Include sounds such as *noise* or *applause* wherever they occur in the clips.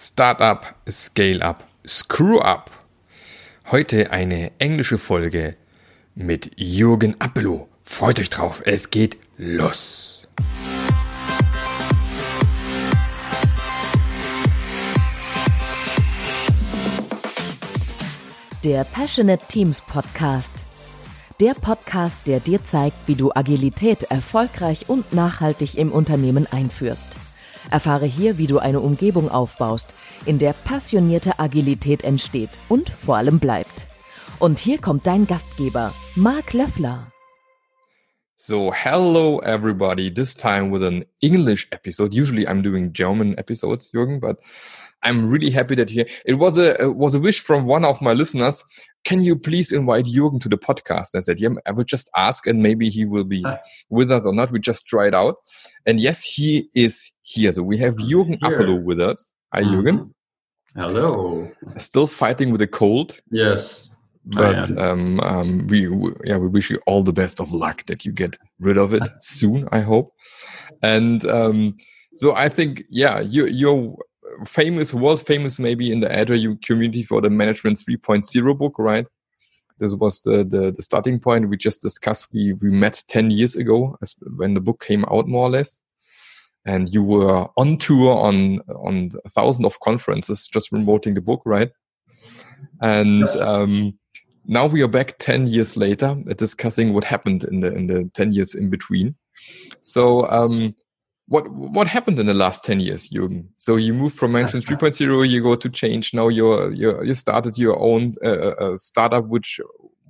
Startup, Scale-up, Screw-up. Heute eine englische Folge mit Jürgen Appelow. Freut euch drauf, es geht los. Der Passionate Teams Podcast. Der Podcast, der dir zeigt, wie du Agilität erfolgreich und nachhaltig im Unternehmen einführst. Erfahre hier, wie du eine Umgebung aufbaust, in der passionierte Agilität entsteht und vor allem bleibt. Und hier kommt dein Gastgeber, Mark Löffler. So, hello everybody. This time with an English episode. Usually I'm doing German episodes, Jürgen, but I'm really happy that here. It was a it was a wish from one of my listeners. Can you please invite Jürgen to the podcast? I said, yeah, I will just ask, and maybe he will be uh, with us or not. We just try it out. And yes, he is here. So we have Jürgen Appelo with us. Hi, mm. Jürgen. Hello. Still fighting with a cold. Yes but um, um, we, we, yeah we wish you all the best of luck that you get rid of it *laughs* soon i hope and um, so i think yeah you you're famous world famous maybe in the agile community for the management 3.0 book right? This was the, the, the starting point we just discussed. We we met 10 years ago as, when the book came out more or less. And you were on tour on on a thousand of conferences just promoting the book right? And um, now we are back 10 years later discussing what happened in the in the 10 years in between. So um, what what happened in the last 10 years Jürgen? so you moved from management 3.0 you go to change now you're, you're you started your own uh, uh, uh, startup which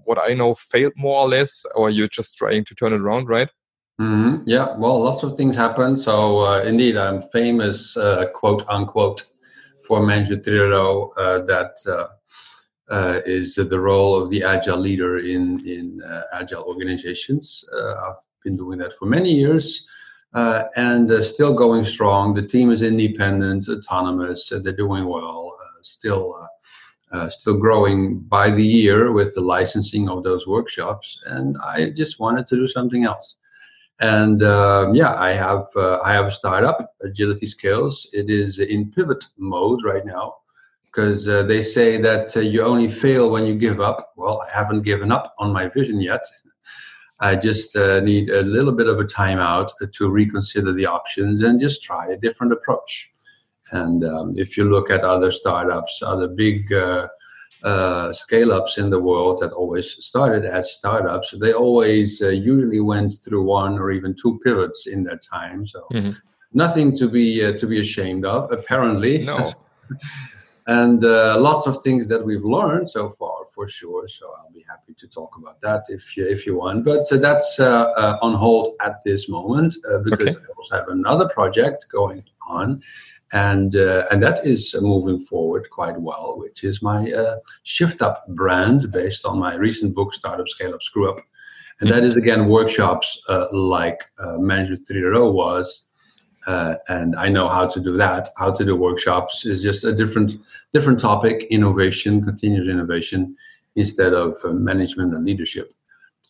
what i know failed more or less or you're just trying to turn it around right mm-hmm. yeah well lots of things happened so uh, indeed i'm famous uh, quote unquote for management 3.0 that uh, is the role of the agile leader in in uh, agile organizations. Uh, I've been doing that for many years. Uh, and uh, still going strong. The team is independent, autonomous. they're doing well. still, still growing by the year with the licensing of those workshops. And I just wanted to do something else. And um, yeah, I have I have a startup, Agility Scales. It is in pivot mode right now because uh, they say that uh, you only fail when you give up. Well, I haven't given up on my vision yet. I just uh, need a little bit of a timeout to reconsider the options and just try a different approach. And um, if you look at other startups, other big uh, uh, scale ups in the world that always started as startups, they always uh, usually went through one or even two pivots in their time. So mm-hmm. nothing to be to be ashamed of, apparently. No. *laughs* and uh, lots of things that we've learned so far for sure so i'll be happy to talk about that if you if you want but uh, that's uh, uh on hold at this moment uh, because okay. i also have another project going on and uh, and that is moving forward quite well which is my shift up brand based on my recent book startup scale up screw up and that is again workshops like management 3.0 was uh, and I know how to do that. How to do workshops is just a different different topic: innovation, continuous innovation, instead of uh, management and leadership.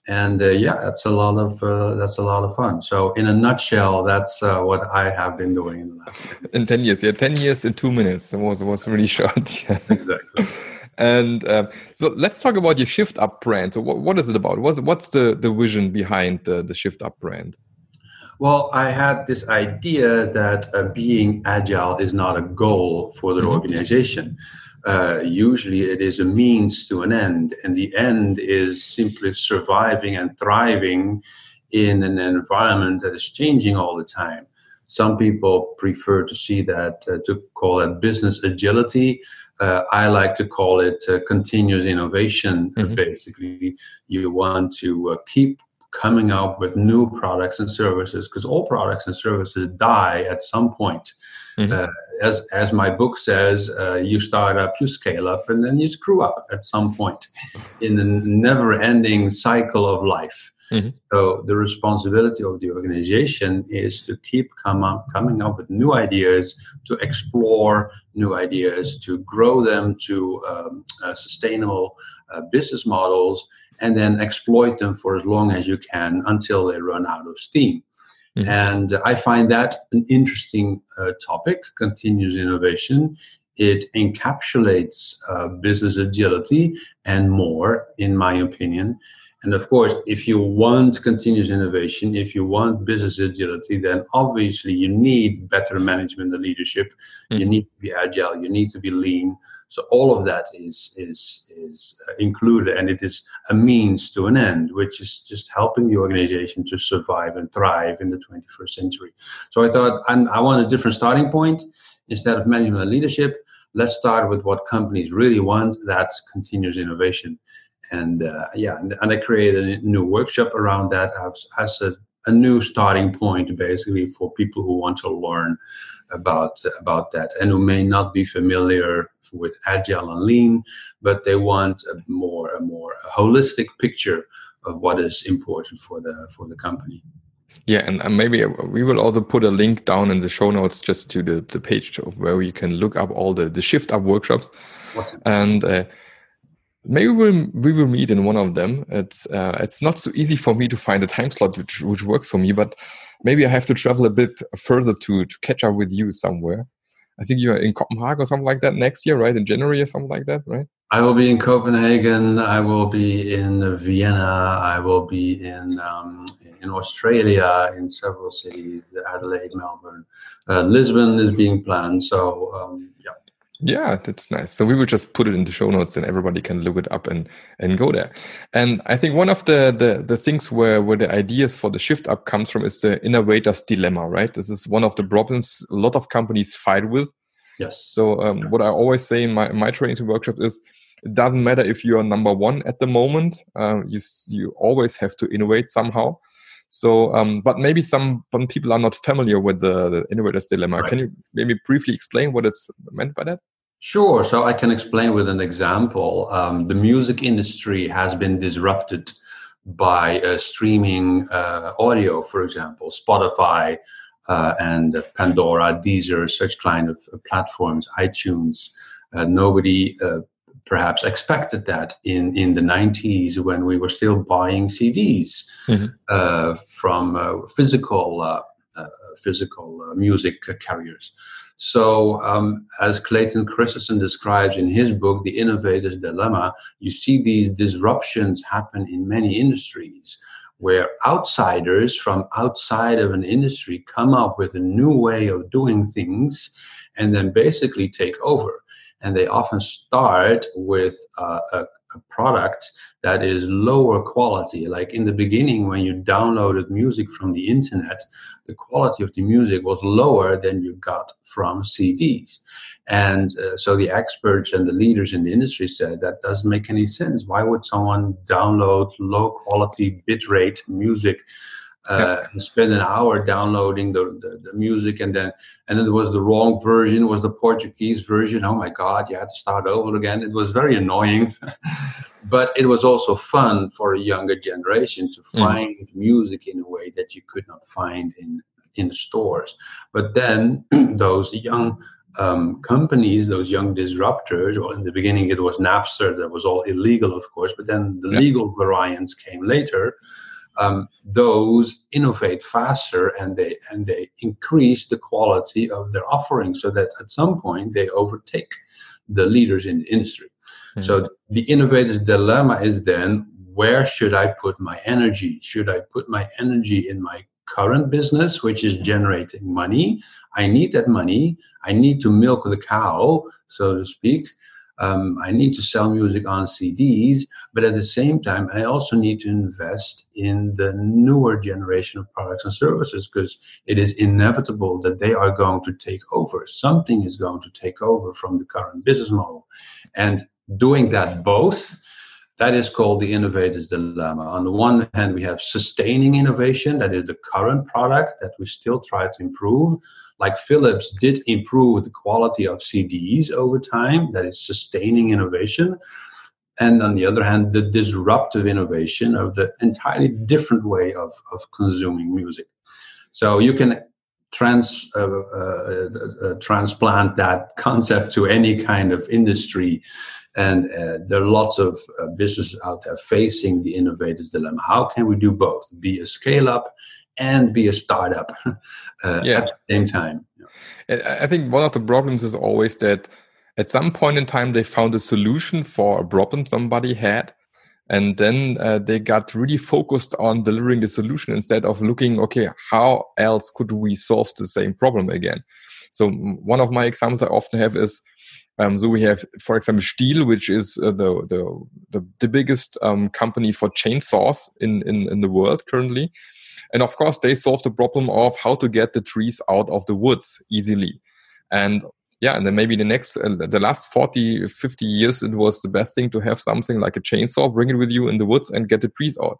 And uh, yeah, that's a lot of uh, that's a lot of fun. So, in a nutshell, that's uh, what I have been doing in the last in ten years. Yeah, ten years in two minutes. It was was really *laughs* short. Yeah. Exactly. And um, so let's talk about your Shift Up brand. So what, what is it about? What's, what's the, the vision behind the, the Shift Up brand? Well, I had this idea that uh, being agile is not a goal for the mm-hmm. organization. Uh, usually it is a means to an end, and the end is simply surviving and thriving in an environment that is changing all the time. Some people prefer to see that, uh, to call it business agility. Uh, I like to call it uh, continuous innovation. Mm-hmm. Basically, you want to uh, keep coming up with new products and services because all products and services die at some point. Mm-hmm. Uh, as as my book says, uh, you start up, you scale up, and then you screw up at some point in the never-ending cycle of life. Mm-hmm. So the responsibility of the organization is to keep come up, coming up with new ideas, to explore new ideas, to grow them to um, uh, sustainable uh, business models, and then exploit them for as long as you can until they run out of steam. Mm-hmm. And I find that an interesting uh, topic, continuous innovation, it encapsulates uh, business agility and more, in my opinion. And of course, if you want continuous innovation, if you want business agility, then obviously you need better management and leadership. Mm. You need to be agile. You need to be lean. So all of that is is is uh, included, and it is a means to an end, which is just helping the organization to survive and thrive in the 21st century. So I thought I'm, I want a different starting point instead of management and leadership. Let's start with what companies really want. That's continuous innovation and uh, yeah, and, and, I created a new workshop around that as, as a, a, new starting point, basically for people who want to learn about about that and who may not be familiar with agile and lean, but they want a more a more holistic picture of what is important for the for the company. Yeah, and maybe we will also put a link down in the show notes just to the, the page of where you can look up all the, the shift up workshops. Awesome. And uh, maybe we'll, we will meet in one of them. It's uh, it's not so easy for me to find a time slot which which works for me, but maybe I have to travel a bit further to to catch up with you somewhere. I think you're in Copenhagen or something like that next year, right? In January or something like that, right? I will be in Copenhagen. I will be in Vienna. I will be in um, in Australia, in several cities, Adelaide, Melbourne, uh, Lisbon is being planned. So um, yeah, yeah, that's nice. So we will just put it in the show notes and everybody can look it up and and go there. And I think one of the the, the things where where the ideas for the shift up comes from is the innovator's dilemma, right? This is one of the problems a lot of companies fight with. Yes. So um, what I always say in my my trainings and workshops is it doesn't matter if you are number one at the moment. Uh, you you always have to innovate somehow. So, um, but maybe some, some people are not familiar with the, the innovator's dilemma. Right. Can you maybe briefly explain what it's meant by that? Sure. So I can explain with an example. Um, the music industry has been disrupted by uh, streaming uh, audio, for example, Spotify uh, and Pandora, Deezer, such kind of platforms, iTunes. Uh, nobody uh, perhaps expected that in, in the 90s when we were still buying CDs mm-hmm. uh, from uh, physical uh, uh physical uh, music carriers. So, um, as Clayton Christensen describes in his book, The Innovator's Dilemma, you see these disruptions happen in many industries where outsiders from outside of an industry come up with a new way of doing things and then basically take over and they often start with uh, a, a, product that is lower quality. Like in the beginning, when you downloaded music from the internet, the quality of the music was lower than you got from CDs. And uh, so the experts and the leaders in the industry said that doesn't make any sense. Why would someone download low quality bitrate music? Uh, and spend an hour downloading the, the, the, music and then and then it was the wrong version was the portuguese version oh my god you had to start over again it was very annoying *laughs* but it was also fun for a younger generation to mm. find mm. music in a way that you could not find in in stores but then *clears throat* those young um, companies, those young disruptors, well, in the beginning it was Napster, that was all illegal, of course, but then the legal variants came later um, those innovate faster and they and they increase the quality of their offering so that at some point they overtake the leaders in the industry. Mm-hmm. So the innovator's dilemma is then where should I put my energy? Should I put my energy in my current business, which is generating money? I need that money. I need to milk the cow, so to speak um, I need to sell music on CDs, but at the same time, I also need to invest in the newer generation of products and services because it is inevitable that they are going to take over. Something is going to take over from the current business model. And doing that both that is called the innovator's dilemma. On the one hand, we have sustaining innovation, that is the current product that we still try to improve. Like Philips did improve the quality of CDs over time, that is sustaining innovation. And on the other hand, the disruptive innovation of the entirely different way of, of consuming music. So you can trans uh, uh, uh, transplant that *laughs* concept to any kind of industry and uh, there are lots of uh, businesses out there facing the innovator's dilemma. How can we do both? Be a scale up and be a startup *laughs* uh, yeah. at the same time. I think one of the problems is always that at some point in time they found a solution for a problem somebody had and then uh, they got really focused on delivering the solution instead of looking okay how else could we solve the same problem again so one of my examples i often have is um, so we have for example Stihl which is uh, the, the, the the biggest um, company for chainsaws in, in in the world currently and of course they solved the problem of how to get the trees out of the woods easily and yeah, and then maybe the next, uh, the last 40, 50 years, it was the best thing to have something like a chainsaw, bring it with you in the woods and get the trees out.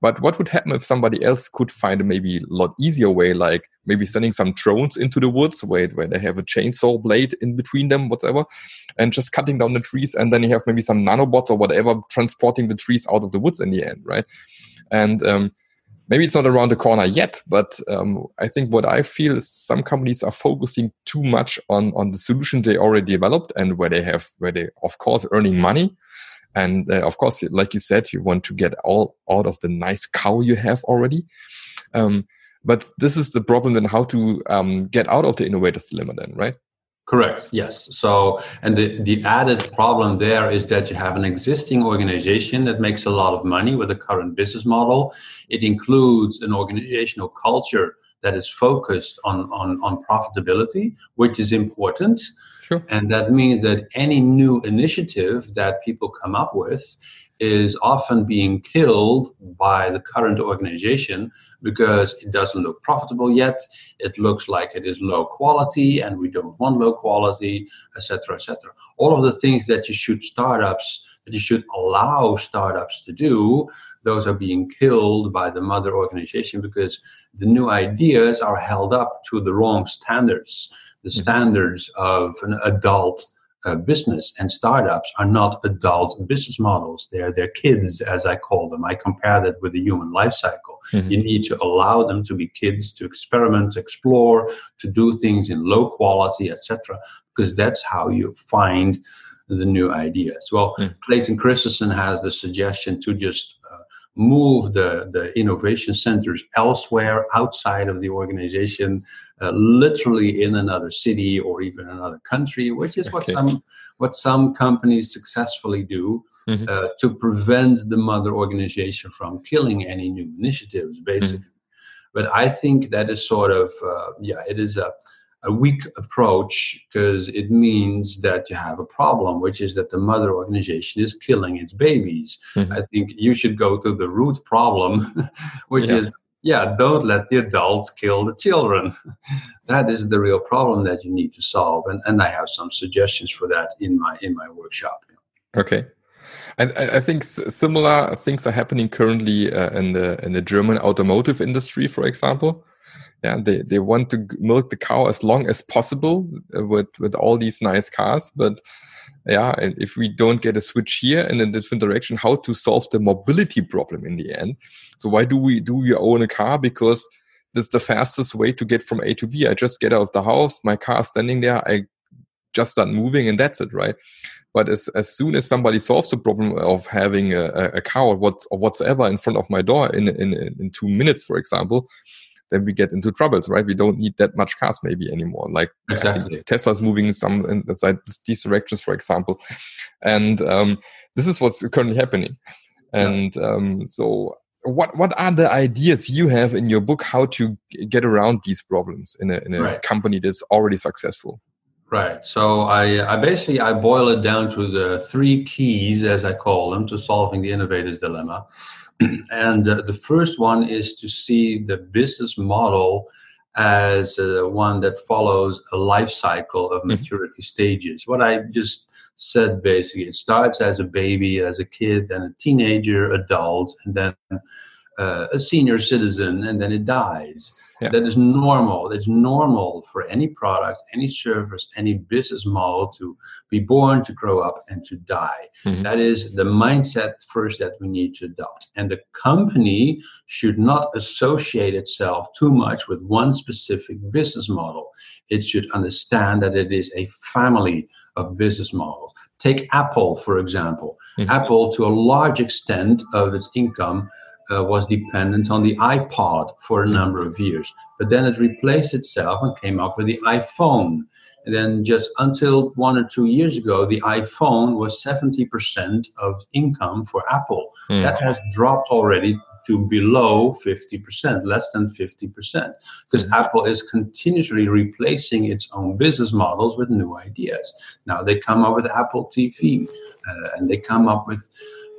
But what would happen if somebody else could find a maybe a lot easier way, like maybe sending some drones into the woods where, where they have a chainsaw blade in between them, whatever, and just cutting down the trees. And then you have maybe some nanobots or whatever transporting the trees out of the woods in the end, right? And um, maybe it's not around the corner yet, but um, I think what I feel is some companies are focusing too much on on the solution they already developed and where they have where they of course earning money, and uh, of course, like you said, you want to get all out of the nice cow you have already. Um, but this is the problem then how to um, get out of the innovator's dilemma then, right? Correct. Yes. So, and the, the added problem there is that you have an existing organization that makes a lot of money with the current business model. It includes an organizational culture that is focused on, on, on profitability, which is important. Sure. And that means that any new initiative that people come up with is often being killed by the current organization because it doesn't look profitable yet. It looks like it is low quality and we don't want low quality, etc., etc. All of the things that you should startups that you should allow startups to do, those are being killed by the mother organization because the new ideas are held up to the wrong standards, the mm-hmm. standards of an adult uh, business and startups are not adult business models. They're they're kids, as I call them. I compare that with the human life cycle. Mm-hmm. You need to allow them to be kids, to experiment, to explore, to do things in low quality, etc. Because that's how you find the new ideas. Well, mm-hmm. Clayton Christensen has the suggestion to just uh, move the, the innovation centers elsewhere outside of the organization, uh, literally in another city or even another country, which is okay. what some what some companies successfully do mm-hmm. uh, to prevent the mother organization from killing any new initiatives, basically. Mm-hmm. But I think that is sort of uh, yeah, it is a a weak approach because it means that you have a problem, which is that the mother organization is killing its babies. Mm-hmm. I think you should go to the root problem, *laughs* which yeah. is yeah, don't let the adults kill the children. *laughs* that is the real problem that you need to solve, and and I have some suggestions for that in my in my workshop. Okay. And I think similar things are happening currently uh, in the in the German automotive industry, for example yeah they, they want to milk the cow as long as possible uh, with with all these nice cars but yeah and if we don't get a switch here in a different direction how to solve the mobility problem in the end? So why do we do we own a car? Because that's the fastest way to get from a to b. I just get out of the house my car standing there i just start moving and that's it right? But as, as soon as somebody solves the problem of having a, a car or, what, or whatsoever in front of my door in, in, in two minutes, for example, then we get into troubles, right? We don't need that much cars maybe anymore. Like exactly. Tesla's moving some inside these directions, for example, and um, this is what's currently happening. And yeah. um, so, what what are the ideas you have in your book how to get around these problems in a in a right. company that's already successful? Right. So I, I basically I boil it down to the three keys, as I call them, to solving the innovator's dilemma. And uh, the first one is to see the business model as uh, one that follows a life cycle of mm-hmm. maturity stages. What I just said basically, it starts as a baby, as a kid, then a teenager, adult, and then uh, a senior citizen, and then it dies. Yeah. That is normal. It's normal for any product, any service, any business model to be born, to grow up, and to die. Mm-hmm. That is the mindset first that we need to adopt. And the company should not associate itself too much with one specific business model. It should understand that it is a family of business models. Take Apple, for example. Mm-hmm. Apple, to a large extent of its income, uh, was dependent on the iPod for a number of years. But then it replaced itself and came up with the iPhone. And then just until one or two years ago, the iPhone was 70% of income for Apple. Mm. That has dropped already to below 50%, less than 50%, because mm-hmm. Apple is continuously replacing its own business models with new ideas. Now they come up with Apple TV, uh, and they come up with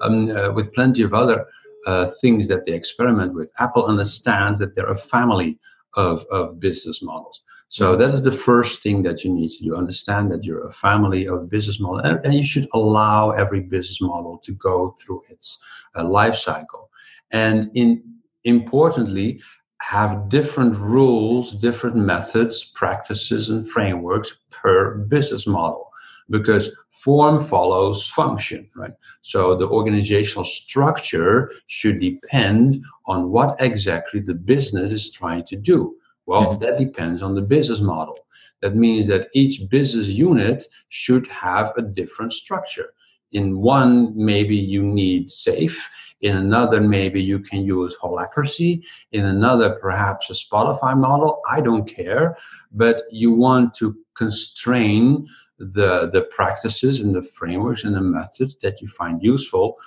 um, uh, with plenty of other uh, things that they experiment with. Apple understands that they're a family of, of business models. So mm-hmm. that is the first thing that you need to do. Understand that you're a family of business models, and, and you should allow every business model to go through its uh, life cycle and in importantly have different rules different methods practices and frameworks per business model because form follows function right? So the organizational structure should depend on what exactly the business is trying to do. Well mm-hmm. that depends on the business model. That means that each business unit should have a different structure. In one maybe you need SAFe. In another maybe you can use holacracy. In another perhaps a spotify model. I don't care. But you want to constrain the the practices and the frameworks and the methods that you find useful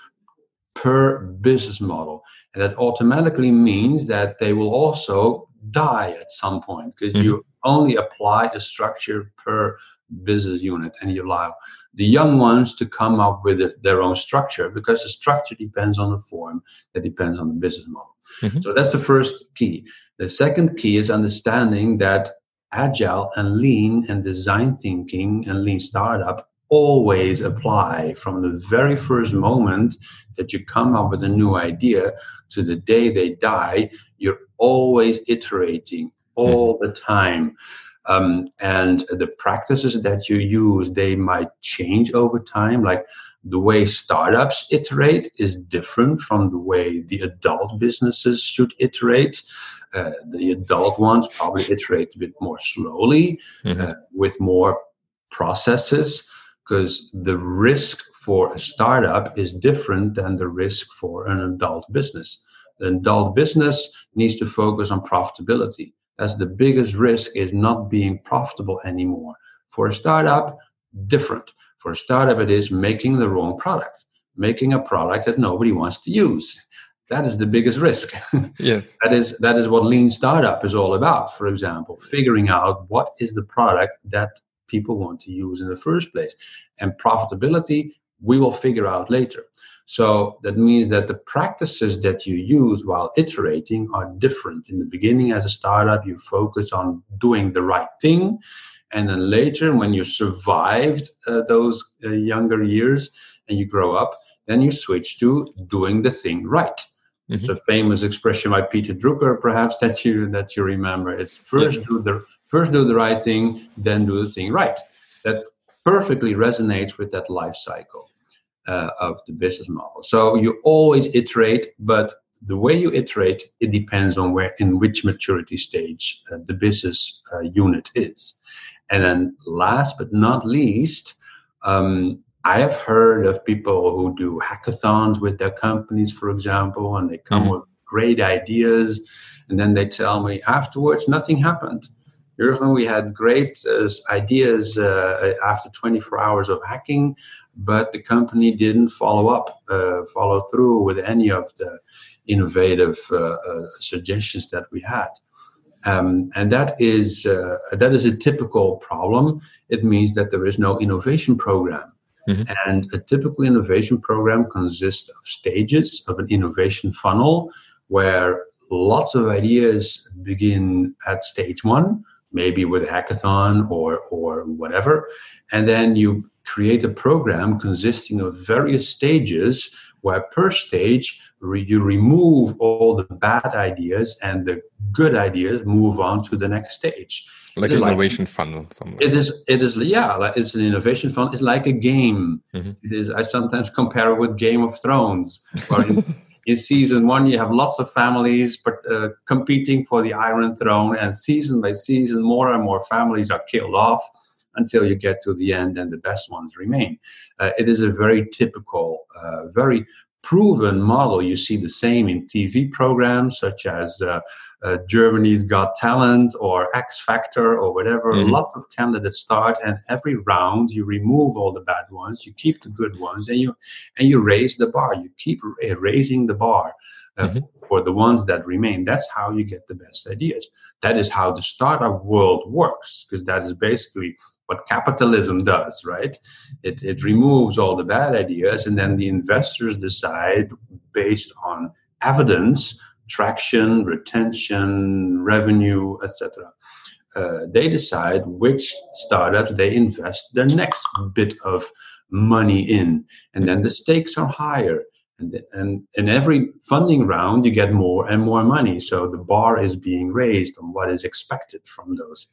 per business model and that automatically means that they will also die at some point because mm-hmm. you only apply a structure per business unit and you allow the young ones to come up with it, their own structure because the structure depends on the form that depends on the business model mm-hmm. so that's the first key the second key is understanding that agile and lean and design thinking and lean startup always apply from the very first moment that you come up with a new idea to the day they die you're always iterating all the time. Um, and the practices that you use they might change over time like the way startups iterate is different from the way the adult businesses should iterate uh, the adult ones probably iterate a bit more slowly mm-hmm. uh, with more processes because the risk for a startup is different than the risk for an adult business an adult business needs to focus on profitability as the biggest risk is not being profitable anymore. For a startup, different. For a startup, it is making the wrong product, making a product that nobody wants to use. That is the biggest risk. *laughs* Yes. that is that is what lean startup is all about. For example, figuring out what is the product that people want to use in the first place, and profitability we will figure out later. So that means that the practices that you use while iterating are different. In the beginning, as a startup, you focus on doing the right thing. And then later, when you survived uh, those uh, younger years and you grow up, then you switch to doing the thing right. Mm-hmm. It's a famous expression by Peter Drucker, perhaps that you that you remember. It's first yes. do the first do the right thing, then do the thing right. That perfectly resonates with that life cycle uh, of the business model. So you always iterate, but the way you iterate it depends on where in which maturity stage uh, the business uh, unit is. And then last but not least, um, I have heard of people who do hackathons with their companies, for example, and they come mm-hmm. with great ideas, and then they tell me afterwards nothing happened. Jurgen, we had great uh, ideas uh, after 24 hours of hacking, but the company didn't follow up, uh, follow through with any of the innovative uh, uh, suggestions that we had. Um, and that is uh, that is a typical problem. It means that there is no innovation program. Mm-hmm. And a typical innovation program consists of stages of an innovation funnel where lots of ideas begin at stage one, maybe with a hackathon or or whatever, and then you create a program consisting of various stages where per stage re- you remove all the bad ideas and the good ideas move on to the next stage like an innovation like, funnel somewhere. it is it is yeah like it's an innovation funnel it's like a game mm-hmm. it is i sometimes compare it with game of thrones where in, *laughs* in season one you have lots of families but, uh, competing for the iron throne and season by season more and more families are killed off until you get to the end and the best ones remain. Uh, it is a very typical, uh, very proven model. You see the same in TV programs such as uh, uh, Germany's Got Talent or X Factor or whatever. Mhm. Lots of candidates start, and every round you remove all the bad ones, you keep the good ones, and you and you raise the bar. You keep ra- raising the bar uh, Mhm. for the ones that remain. That's how you get the best ideas. That is how the startup world works, because that is basically what capitalism does, right? It, it removes all the bad ideas, and then the investors decide based on evidence, traction, retention, revenue, etc. Uh, they decide which startups they invest their next bit of money in, and then the stakes are higher. And, and in every funding round, you get more and more money. So the bar is being raised on what is expected from those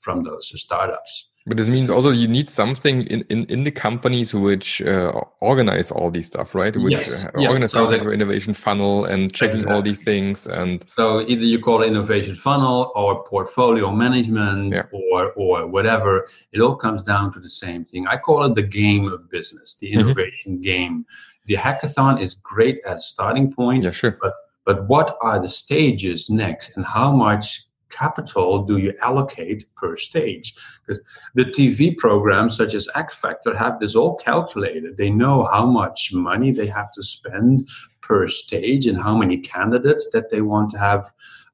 from those startups. But this means also you need something in, in, in the companies which uh, organize all these stuff, right? Which Yes. uh, Yeah. organize So for innovation funnel and checking all these things. And So either you call it innovation funnel or portfolio management Yeah. or or whatever. It all comes down to the same thing. I call it the game of business, the Mhm. innovation game. The hackathon is great as a starting point, yeah, sure. but what are the stages next and how much capital do you allocate per stage? Because the tv programs such as x factor have this all calculated. They know how much money they have to spend per stage and how many candidates that they want to have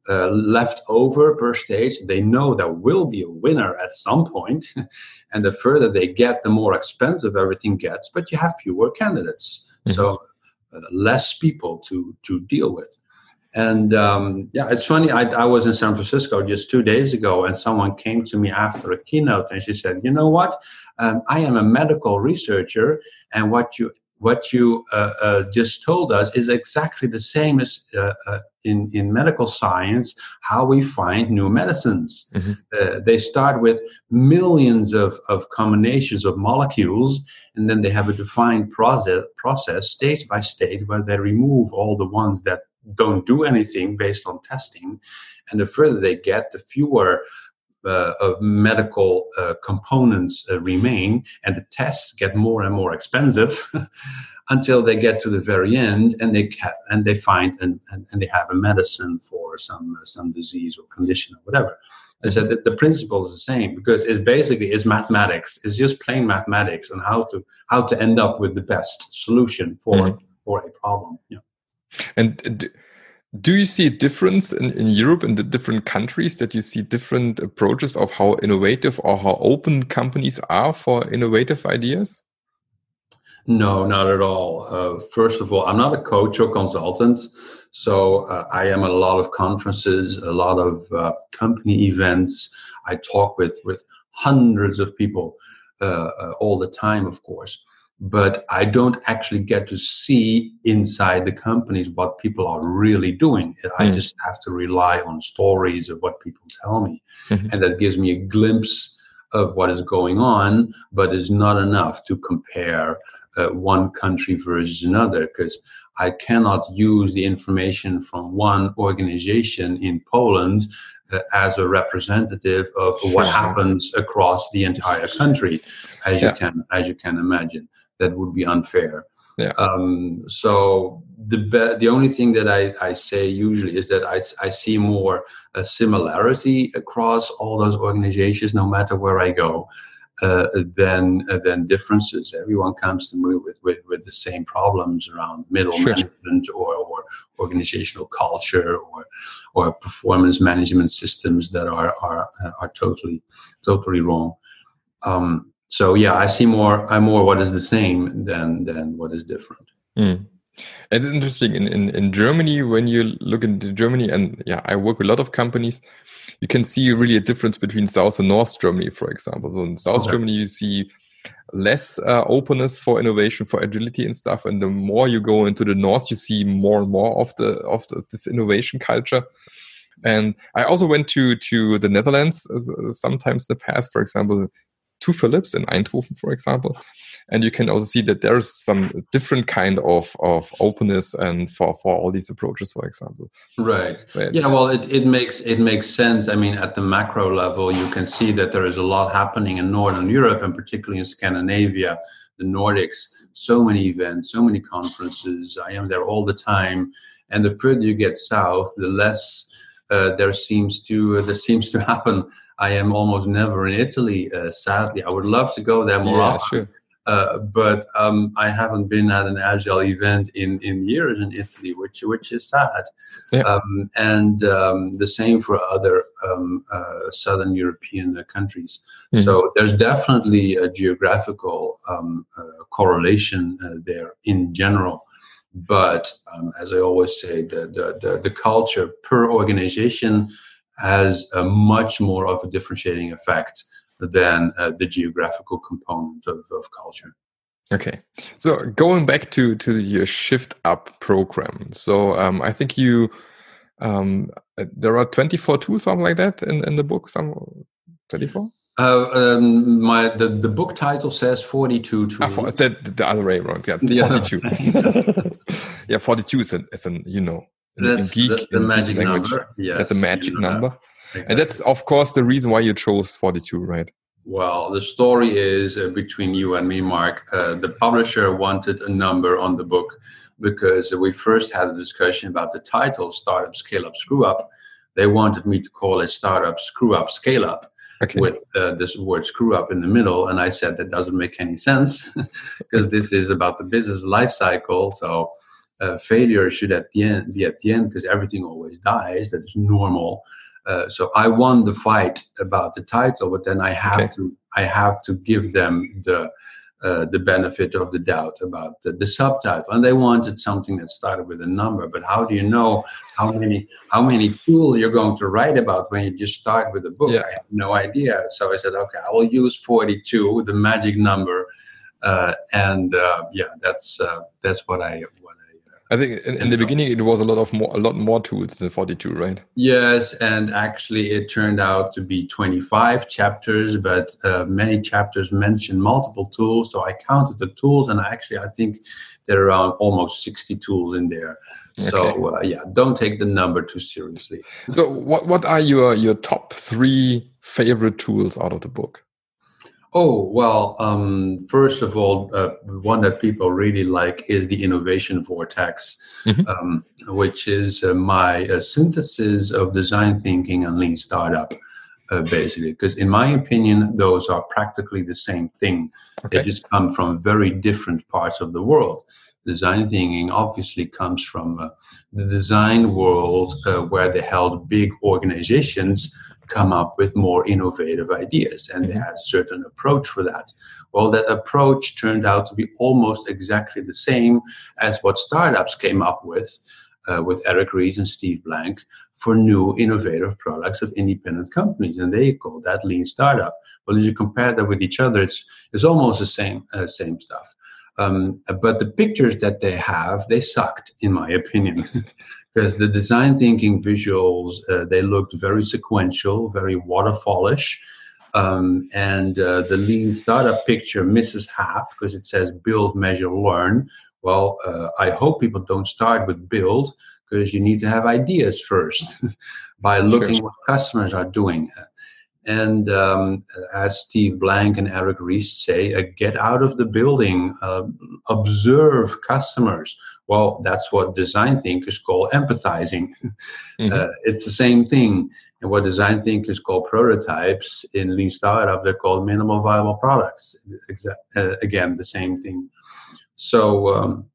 uh, left over per stage. They know there will be a winner at some point. *laughs* And the further they get the more expensive everything gets but you have fewer candidates. Mhm. so uh, less people to to deal with and um, yeah, it's funny. I, I was in San Francisco just two days ago, and someone came to me after a keynote, and she said, "You know what? Um, I am a medical researcher, and what you what you uh, uh, just told us is exactly the same as uh, uh, in in medical science. How we find new medicines. Mhm. Uh, they start with millions of of combinations of molecules, and then they have a defined process process stage by stage where they remove all the ones that don't do anything based on testing. And the further they get, the fewer uh, of medical uh, components uh, remain, and the tests get more and more expensive *laughs* until they get to the very end, and they ca- and they find and, and, and they have a medicine for some uh, some disease or condition or whatever. I said that the principle is the same because it's basically it's mathematics. It's just plain mathematics and how to how to end up with the best solution for Mhm. for a problem. Yeah. And do you see a difference in, in Europe in the different countries that you see different approaches of how innovative or how open companies are for innovative ideas? No, not at all. Uh, first of all, I'm not a coach or consultant. So uh, I am a lot of conferences, a lot of uh, company events. I talk with, with hundreds of people uh, uh, all the time, of course. But I don't actually get to see inside the companies what people are really doing. I Mm. just have to rely on stories of what people tell me. Mhm. And that gives me a glimpse of what is going on, but is not enough to compare uh, one country versus another because I cannot use the information from one organization in Poland uh, as a representative of what happens across the entire country, as Yeah. you can as you can imagine. That would be unfair. Yeah. Um, so the be- the only thing that I, I say usually is that I, I see more a similarity across all those organizations, no matter where I go, uh, than uh, than differences. Everyone comes to me with, with, with the same problems around middle Sure. management or, or organizational culture or or performance management systems that are are are totally totally wrong. Um, so yeah, I see more I more what is the same than than what is different. Mm. It's interesting in, in, in Germany when you look into Germany and yeah, I work with a lot of companies. You can see really a difference between South and North Germany, for example. So in South Okay. Germany, you see less uh, openness for innovation, for agility and stuff. And the more you go into the North, you see more and more of the of the, this innovation culture. And I also went to to the Netherlands uh, sometimes in the past, for example, to Philips in Eindhoven, for example. And you can also see that there's some different kind of, of openness and for, for all these approaches, for example. Right. But- Yeah, well, it, it makes it makes sense. I mean, at the macro level, you can see that there is a lot happening in Northern Europe and particularly in Scandinavia, the Nordics. So many events, so many conferences. I am there all the time. And the further you get south, the less uh, there seems to uh, there seems to *laughs* happen. I am almost never in Italy. Uh, sadly, I would love to go there more yeah, often. sure. Uh, but um, I haven't been at an agile event in, in years in Italy, which which is sad. Yeah. Um, and um, the same for other um, uh, southern European uh, countries. Mhm. So there's definitely a geographical um, uh, correlation uh, there in general. But um, as I always say, the, the, the, the culture per organization has a much more of a differentiating effect than uh, the geographical component of, of culture. Okay, so going back to to your shift up program, so um, I think you um, uh, there are twenty four tools, something like that, in in the book. Some twenty four. Uh, um, my the, the book title says 42 tools. Ah, for, that the other way around. Yeah, The other forty two. yeah, forty two *laughs* *laughs* is an, is an you know That's geek the, the geek magic language. number. Yes, That's a magic number, Exactly. and that's of course the reason why you chose forty two, right? Well, the story is uh, between you and me, Marc. Uh, the publisher wanted a number on the book because we first had a discussion about the title Startup, Scale Up, Screw Up. They wanted me to call it Startup, Screw Up, Scale Up Okay. with uh, this word screw up in the middle. And I said that doesn't make any sense *laughs* because this is about the business life cycle. So uh, failure should at the end be at the end because everything always dies. That is normal. Uh, so I won the fight about the title, but then I have Okay. to I have to give them the uh, the benefit of the doubt about the, the subtitle, and they wanted something that started with a number. But how do you know how many how many tools you're going to write about when you just start with a book? Yeah. I have no idea. So I said, okay, I will use 42, the magic number, uh, and uh, yeah, that's uh, that's what I what I. I think in, in the beginning it was a lot of more a lot more tools than forty two, right? Yes, and actually, it turned out to be 25 chapters, but uh, many chapters mention multiple tools. So I counted the tools, and actually, I think there are around almost 60 tools in there. So uh, yeah, don't take the number too seriously. So what what are your your top three favorite tools out of the book? Oh, well, um, first of all, uh, one that people really like is the Innovation Vortex, Mhm. um, which is uh, my uh, synthesis of design thinking and lean startup, uh, basically. Because, in my opinion, those are practically the same thing. They just come from very different parts of the world. Design thinking obviously comes from uh, the design world uh, where they held big organizations come up with more innovative ideas and they Mhm. had a certain approach for that. Well, that approach turned out to be almost exactly the same as what startups came up with. Uh, with Eric Ries and Steve Blank for new innovative products of independent companies, and they call that lean startup. Well, if you compare that with each other, it's it's almost the same uh, same stuff. Um, but the pictures that they have, they sucked, in my opinion, *laughs* because the design thinking visuals uh, they looked very sequential, very waterfallish, um, and uh, the lean startup picture misses half because it says build, measure, learn. Well, uh, I hope people don't start with build because you need to have ideas first *laughs* by looking what customers are doing. And um, as Steve Blank and Eric Ries say, uh, get out of the building, uh, observe customers. Well, that's what design thinkers call empathizing. *laughs* Mhm. Uh, it's the same thing. And what design thinkers call prototypes in Lean Startup, they're called minimal viable products. Exa- uh, again, the same thing. So um,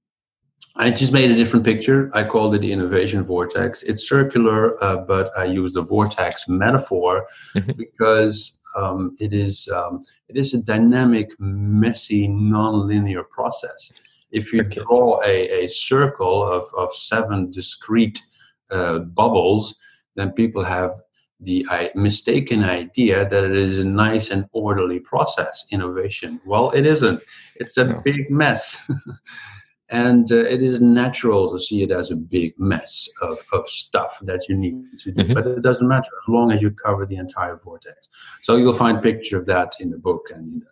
I just made a different picture. I called it the innovation vortex. It's circular, uh, but I use the vortex metaphor Mhm. because um, it is um, it is a dynamic, messy, non-linear process. If you Okay. draw a, a circle of, of seven discrete uh, bubbles, then people have the I, mistaken idea that it is a nice and orderly process, innovation. Well, it isn't. It's a No. big mess. *laughs* and uh, it is natural to see it as a big mess of, of stuff that you need to do. Mhm. But it doesn't matter as long as you cover the entire vortex. So you'll find picture of that in the book and in the,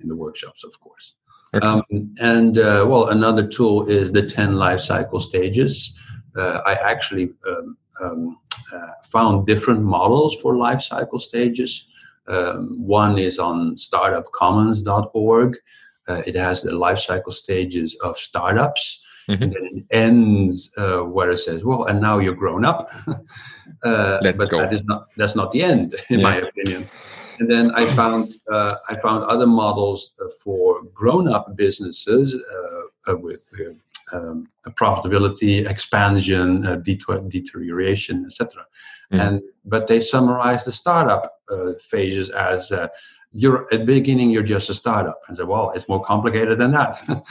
in the workshops, of course. Okay. Um, and uh, well, another tool is the 10 life cycle stages. Uh, I actually um, um, uh, found different models for life cycle stages. Um, one is on startupcommons.org. Uh, it has the life cycle stages of startups. mm-hmm. and then it ends uh, where it says, "Well, and now you're grown up." *laughs* uh, Let's but go. That is not that's not the end, *laughs* in yeah. my opinion. And then I found uh, I found other models uh, for grown-up businesses uh, with um, profitability, expansion, deterioration, etc. Mm. And but they summarize the startup phases as you're at the beginning you're just a startup. And say well it's more complicated than that. *laughs*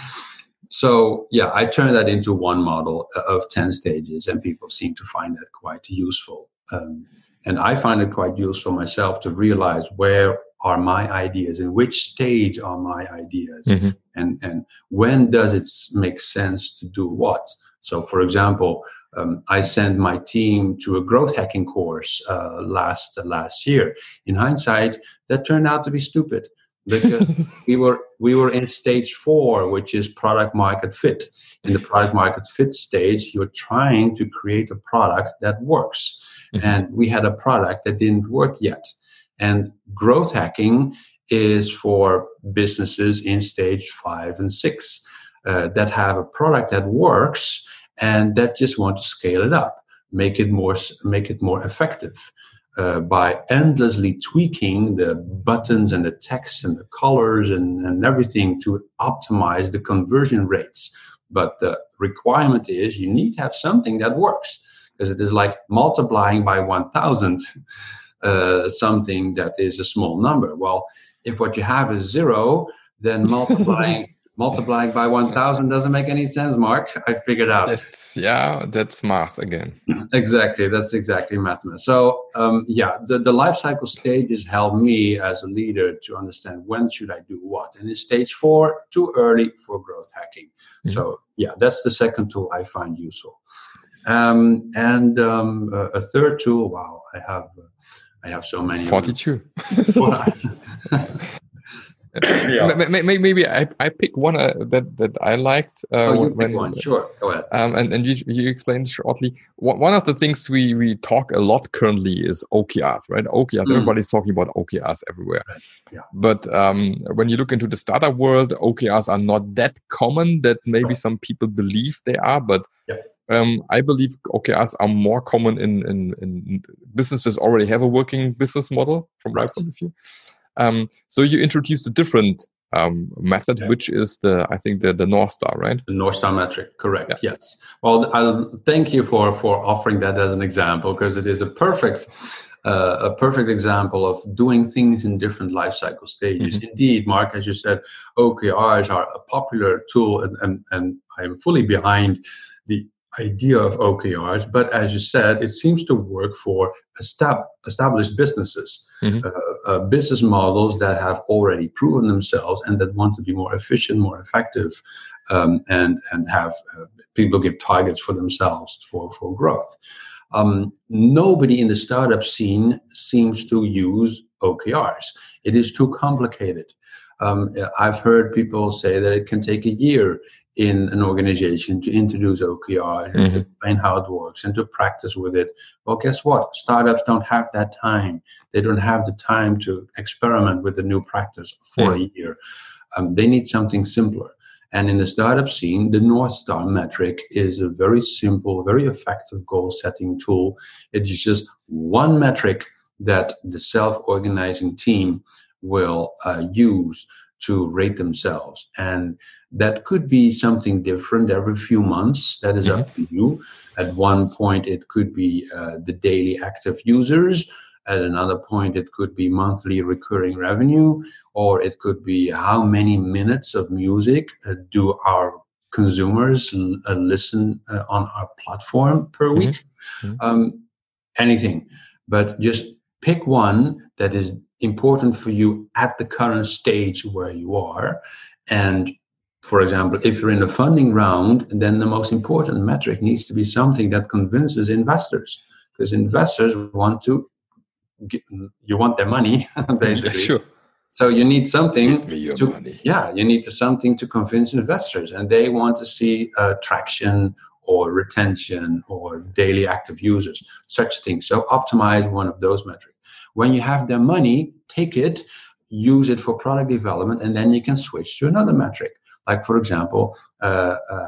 So yeah i turned that into one model of 10 stages and people seem to find that quite useful. Um, and i find it quite useful myself to realize where are my ideas in which stage are my ideas. Mm-hmm. and and when does it make sense to do what so for example um, I sent my team to a growth hacking course uh, last uh, last year. In hindsight, that turned out to be stupid because *laughs* we were we were in stage four, which is product market fit. In the product market fit stage, you're trying to create a product that works, mm-hmm. and we had a product that didn't work yet. And growth hacking is for businesses in stage five and six uh, that have a product that works and that just want to scale it up, make it more make it more effective. Uh, by endlessly tweaking the buttons and the text and the colors and, and everything to optimize the conversion rates. But the requirement is you need to have something that works because it is like multiplying by 1000 uh, something that is a small number. Well, if what you have is zero, then multiplying *laughs* multiplying by 1000 doesn't make any sense Marc. I figured out. Yeah that's math again. *laughs* Exactly that's exactly math. So um, yeah the, the life cycle stages help me as a leader to understand when should i do what. And in stage four too early for growth hacking. Mm-hmm. so yeah that's the second tool i find useful. Um, and um, a, a, third tool wow i have uh, I have so many. 42. *laughs* *laughs* *coughs* yeah. Maybe I, I pick one uh, that that I liked. Uh, oh, you when, pick one. Sure, go ahead. Um, and and you, you explained shortly. One of the things we we talk a lot currently is OKRs, right? OKRs. Mm. Everybody's talking about OKRs everywhere. Right. Yeah. But um, when you look into the startup world, OKRs are not that common that maybe right. some people believe they are. But yes. um, I believe OKRs are more common in, in in businesses already have a working business model from right. my point of view. Um, so you introduced a different um, method, yeah. which is the I think the the North Star, right? The North Star metric, correct? Yeah. Yes. Well, I'll thank you for for offering that as an example because it is a perfect. Uh, a perfect example of doing things in different life cycle stages. Mm-hmm. Indeed, Marc, as you said, OKRs are a popular tool, and, and, and I am fully behind the idea of OKRs, but as you said, it seems to work for estab- established businesses, mm-hmm. uh, uh, business models that have already proven themselves and that want to be more efficient, more effective, um, and and have uh, people give targets for themselves for for growth. Um, nobody in the startup scene seems to use OKRs. It is too complicated. Um, I've heard people say that it can take a year in an organization to introduce OKR and mm-hmm. to explain how it works and to practice with it. Well, guess what? Startups don't have that time. They don't have the time to experiment with a new practice for mm-hmm. a year. Um, they need something simpler. And in the startup scene, the North Star metric is a very simple, very effective goal setting tool. It is just one metric that the self organizing team will uh, use to rate themselves. And that could be something different every few months. That is mm-hmm. up to you. At one point, it could be uh, the daily active users. At another point, it could be monthly recurring revenue, or it could be how many minutes of music uh, do our consumers l- uh, listen uh, on our platform per mm-hmm. week. Mm-hmm. Um, anything, but just pick one that is important for you at the current stage where you are. And for example, if you're in a funding round, then the most important metric needs to be something that convinces investors, because investors want to, get, you want their money, *laughs* *laughs* basically. Yeah, sure. So you need something to, money. yeah, you need to, something to convince investors, and they want to see uh, traction or retention or daily active users, such things. So optimize one of those metrics. When you have their money, take it, use it for product development, and then you can switch to another metric. Like, for example, uh, uh,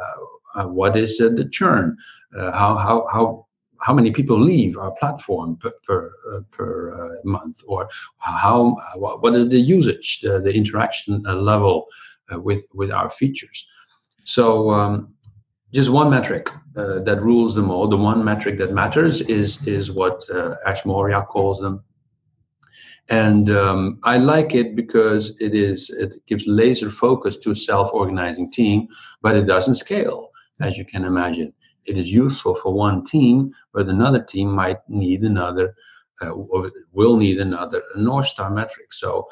uh, what is uh, the churn? Uh, how how how how many people leave our platform per per, uh, per month, or how what is the usage, the, the interaction level with with our features? So um, just one metric uh, that rules them all. The one metric that matters is is what uh, Ash Maurya calls them. And um, I like it because it is it gives laser focus to a self-organizing team, but it doesn't scale, as you can imagine. It is useful for one team, but another team might need another, uh, will need another North Star metric. So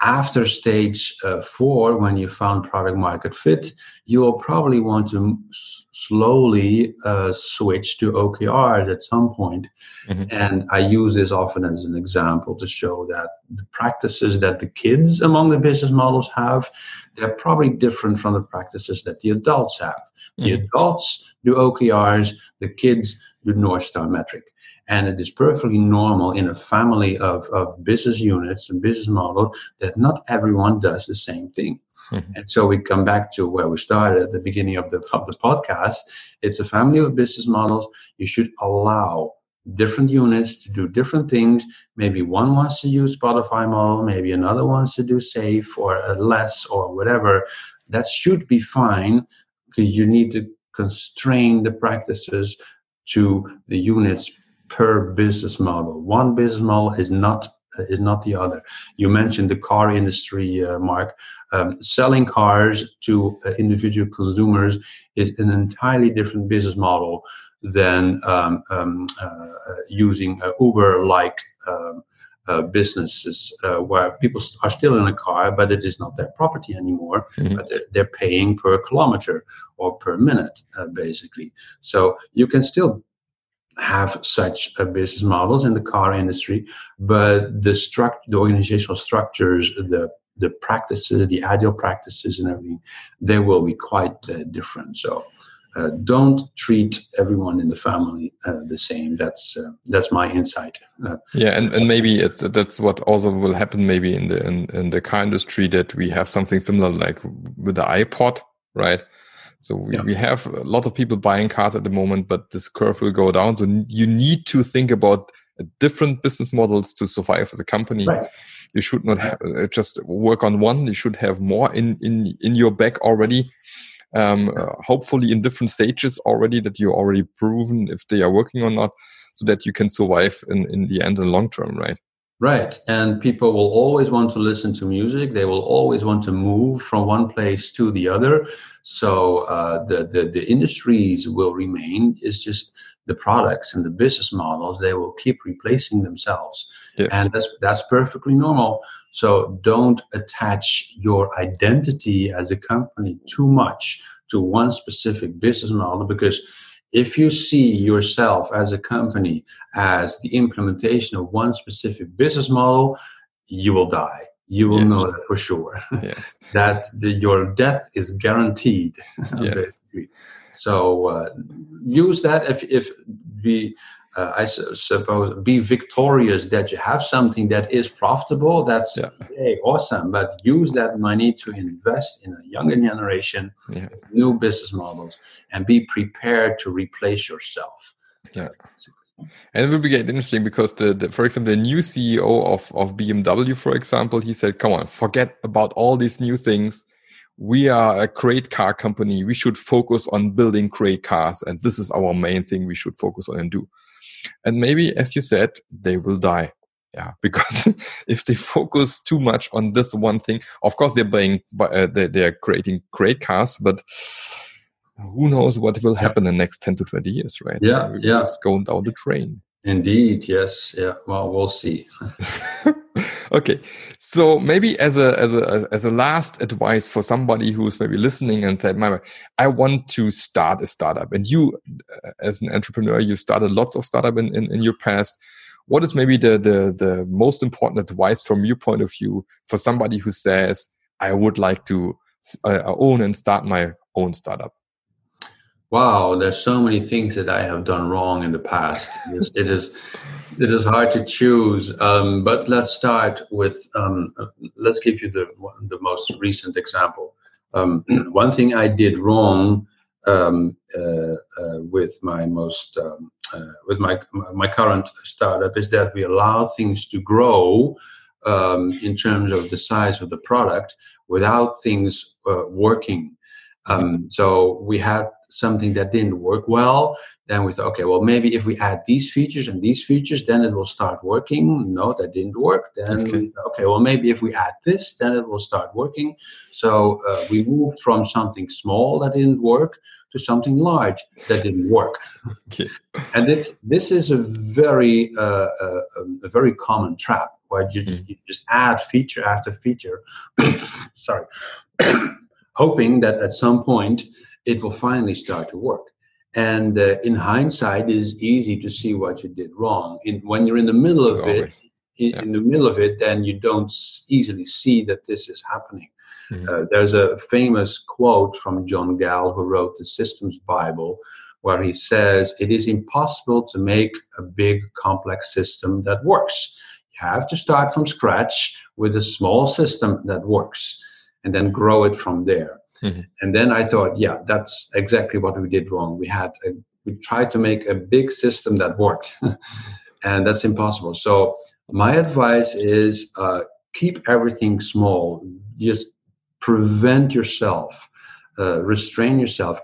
after stage uh, four, when you found product market fit, you will probably want to s- slowly uh, switch to OKRs at some point. Mm-hmm. And I use this often as an example to show that the practices that the kids among the business models have, they're probably different from the practices that the adults have. Mm-hmm. The adults do OKRs, the kids do North Star metric. And it is perfectly normal in a family of, of business units and business models that not everyone does the same thing. Mm-hmm. And so we come back to where we started at the beginning of the, of the podcast. It's a family of business models. You should allow different units to do different things. Maybe one wants to use Spotify model, maybe another wants to do SAFe or LeSS or whatever. That should be fine because you need to constrain the practices to the units per business model. One business model is not is not the other. You mentioned the car industry, uh, Marc. Um, selling cars to uh, individual consumers is an entirely different business model than um, um, uh, using Uber-like um, uh, businesses uh, where people are still in a car, but it is not their property anymore. Mm-hmm. But they're, they're, paying per kilometer or per minute, uh, basically. So you can still have such business models in the car industry, but the struct, the organizational structures, the the practices, the agile practices, and everything, they will be quite uh, different. So. Uh, don't treat everyone in the family uh, the same. That's uh, that's my insight. Uh, yeah, and, and maybe it's that's what also will happen maybe in the in, in the car industry that we have something similar like with the iPod, right? So we, yeah. we have a lot of people buying cars at the moment, but this curve will go down. So you need to think about different business models to survive as a company. Right. You should not have, uh, just work on one. You should have more in in in your back already. Um, uh, hopefully, in different stages already that you already proven if they are working or not, so that you can survive in in the end and long term, right? Right. And people will always want to listen to music. They will always want to move from one place to the other. So uh, the, the, the industries will remain. It's just the products and the business models, they will keep replacing themselves. Yes. And that's, that's perfectly normal. So don't attach your identity as a company too much to one specific business model because if you see yourself as a company as the implementation of one specific business model, you will die. You will yes. know that for sure. *laughs* Yes. that the, your death is guaranteed. *laughs* Yes. so uh, use that if if we uh, I su- suppose, be victorious that you have something that is profitable. That's yeah. hey, awesome. But use that money to invest in a younger generation, yeah. new business models, and be prepared to replace yourself. Yeah. And it will be interesting because the, the, for example, the new CEO of, of BMW, for example, he said, come on, forget about all these new things. We are a great car company. We should focus on building great cars. And this is our main thing we should focus on and do. And maybe, as you said, they will die. Yeah, *laughs* because if they focus too much on this one thing, of course they're buying, uh, they, they are creating great cars, but who knows what will happen in the next 10 to 20 years, right? Yeah, yeah. Just going down the train. Indeed, yes. Yeah. Well, we'll see. *laughs* okay. So maybe as a as a as a last advice for somebody who's maybe listening and said, "My, I want to start a startup. And you uh, as an entrepreneur, you started lots of startup in, in, in your past. What is maybe the, the the most important advice from your point of view for somebody who says, I would like to uh, own and start my own startup? Wow, there's so many things that I have done wrong in the past. it is, it is hard to choose. Um, but let's start with, um, let's give you the the most recent example. Um, *clears throat* one thing I did wrong um, uh, uh, with my most um, uh, with my my current startup is that we allow things to grow um, in terms of the size of the product without things uh, working. Um, so we had something that didn't work well. Then we thought, okay, well, maybe if we add these features and these features, then it will start working. No, that didn't work. Then okay, we okay well, maybe if we add this, then it will start working. So uh, we moved from something small that didn't work to something large that didn't work. Okay. *laughs* and this this is a very uh, uh, um, a very common trap where you, mm. you just add feature after feature. *coughs* sorry, *coughs* hoping that at some point it will finally start to work. And uh, in hindsight, it is easy to see what you did wrong. In, when you're in the middle of it, in, yeah. in, the middle of it, then you don't easily see that this is happening. Mm-hmm. Uh, there's a famous quote from John Gall, who wrote the Systems Bible, where he says, It is impossible to make a big, complex system that works. You have to start from scratch with a small system that works and then grow it from there. Mm-hmm. And then I thought, yeah, that's exactly what we did wrong. We had a, we tried to make a big system that worked, *laughs* and that's impossible. So my advice is uh, keep everything small. Just prevent yourself, uh, restrain yourself,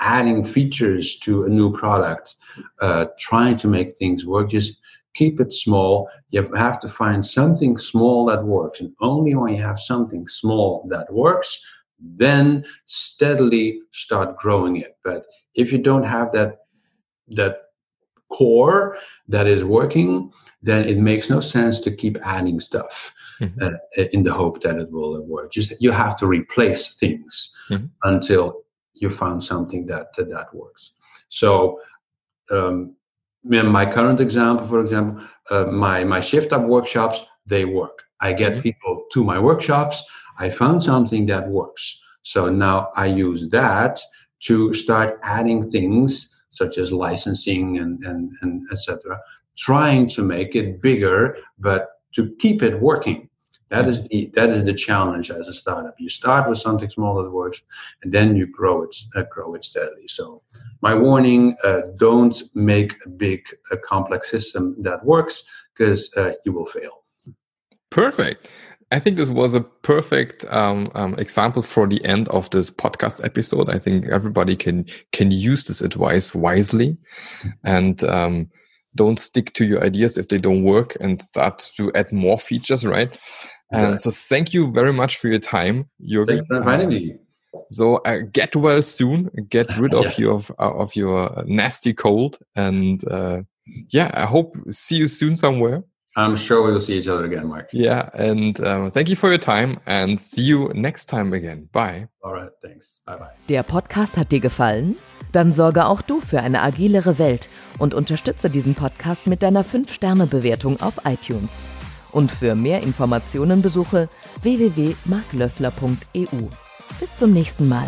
adding features to a new product, uh, trying to make things work. Just keep it small. You have to find something small that works, and only when you have something small that works then steadily start growing it. But if you don't have that that core that is working, then it makes no sense to keep adding stuff mm-hmm. uh, in the hope that it will work. Just you have to replace things mm-hmm. until you found something that that, that works. So. Um, in my current example, for example, uh, my my shift up workshops they work. I get mm-hmm. people to my workshops. I found something that works. So now I use that to start adding things such as licensing and, and, and etc. Trying to make it bigger, but to keep it working. That is the that is the challenge as a startup. You start with something small that works, and then you grow it uh, grow it steadily. So, my warning: uh, don't make a big, a complex system that works because uh, you will fail. Perfect. I think this was a perfect um, um, example for the end of this podcast episode. I think everybody can can use this advice wisely, and um, don't stick to your ideas if they don't work, and start to add more features. Right. Exactly. And so, thank you very much for your time, Jürgen. Thanks for inviting me. So uh, get well soon. Get rid of *laughs* your uh, of your nasty cold, and uh, yeah, I hope see you soon somewhere. I'm sure we will see each other again, Mark. Yeah, and um, thank you for your time and see you next time again. Bye. Alright, thanks. Bye bye. Der Podcast hat dir gefallen? Dann sorge auch du für eine agilere Welt und unterstütze diesen Podcast mit deiner 5-Sterne-Bewertung auf iTunes. Und für mehr Informationen besuche www.marklöffler.eu. Bis zum nächsten Mal.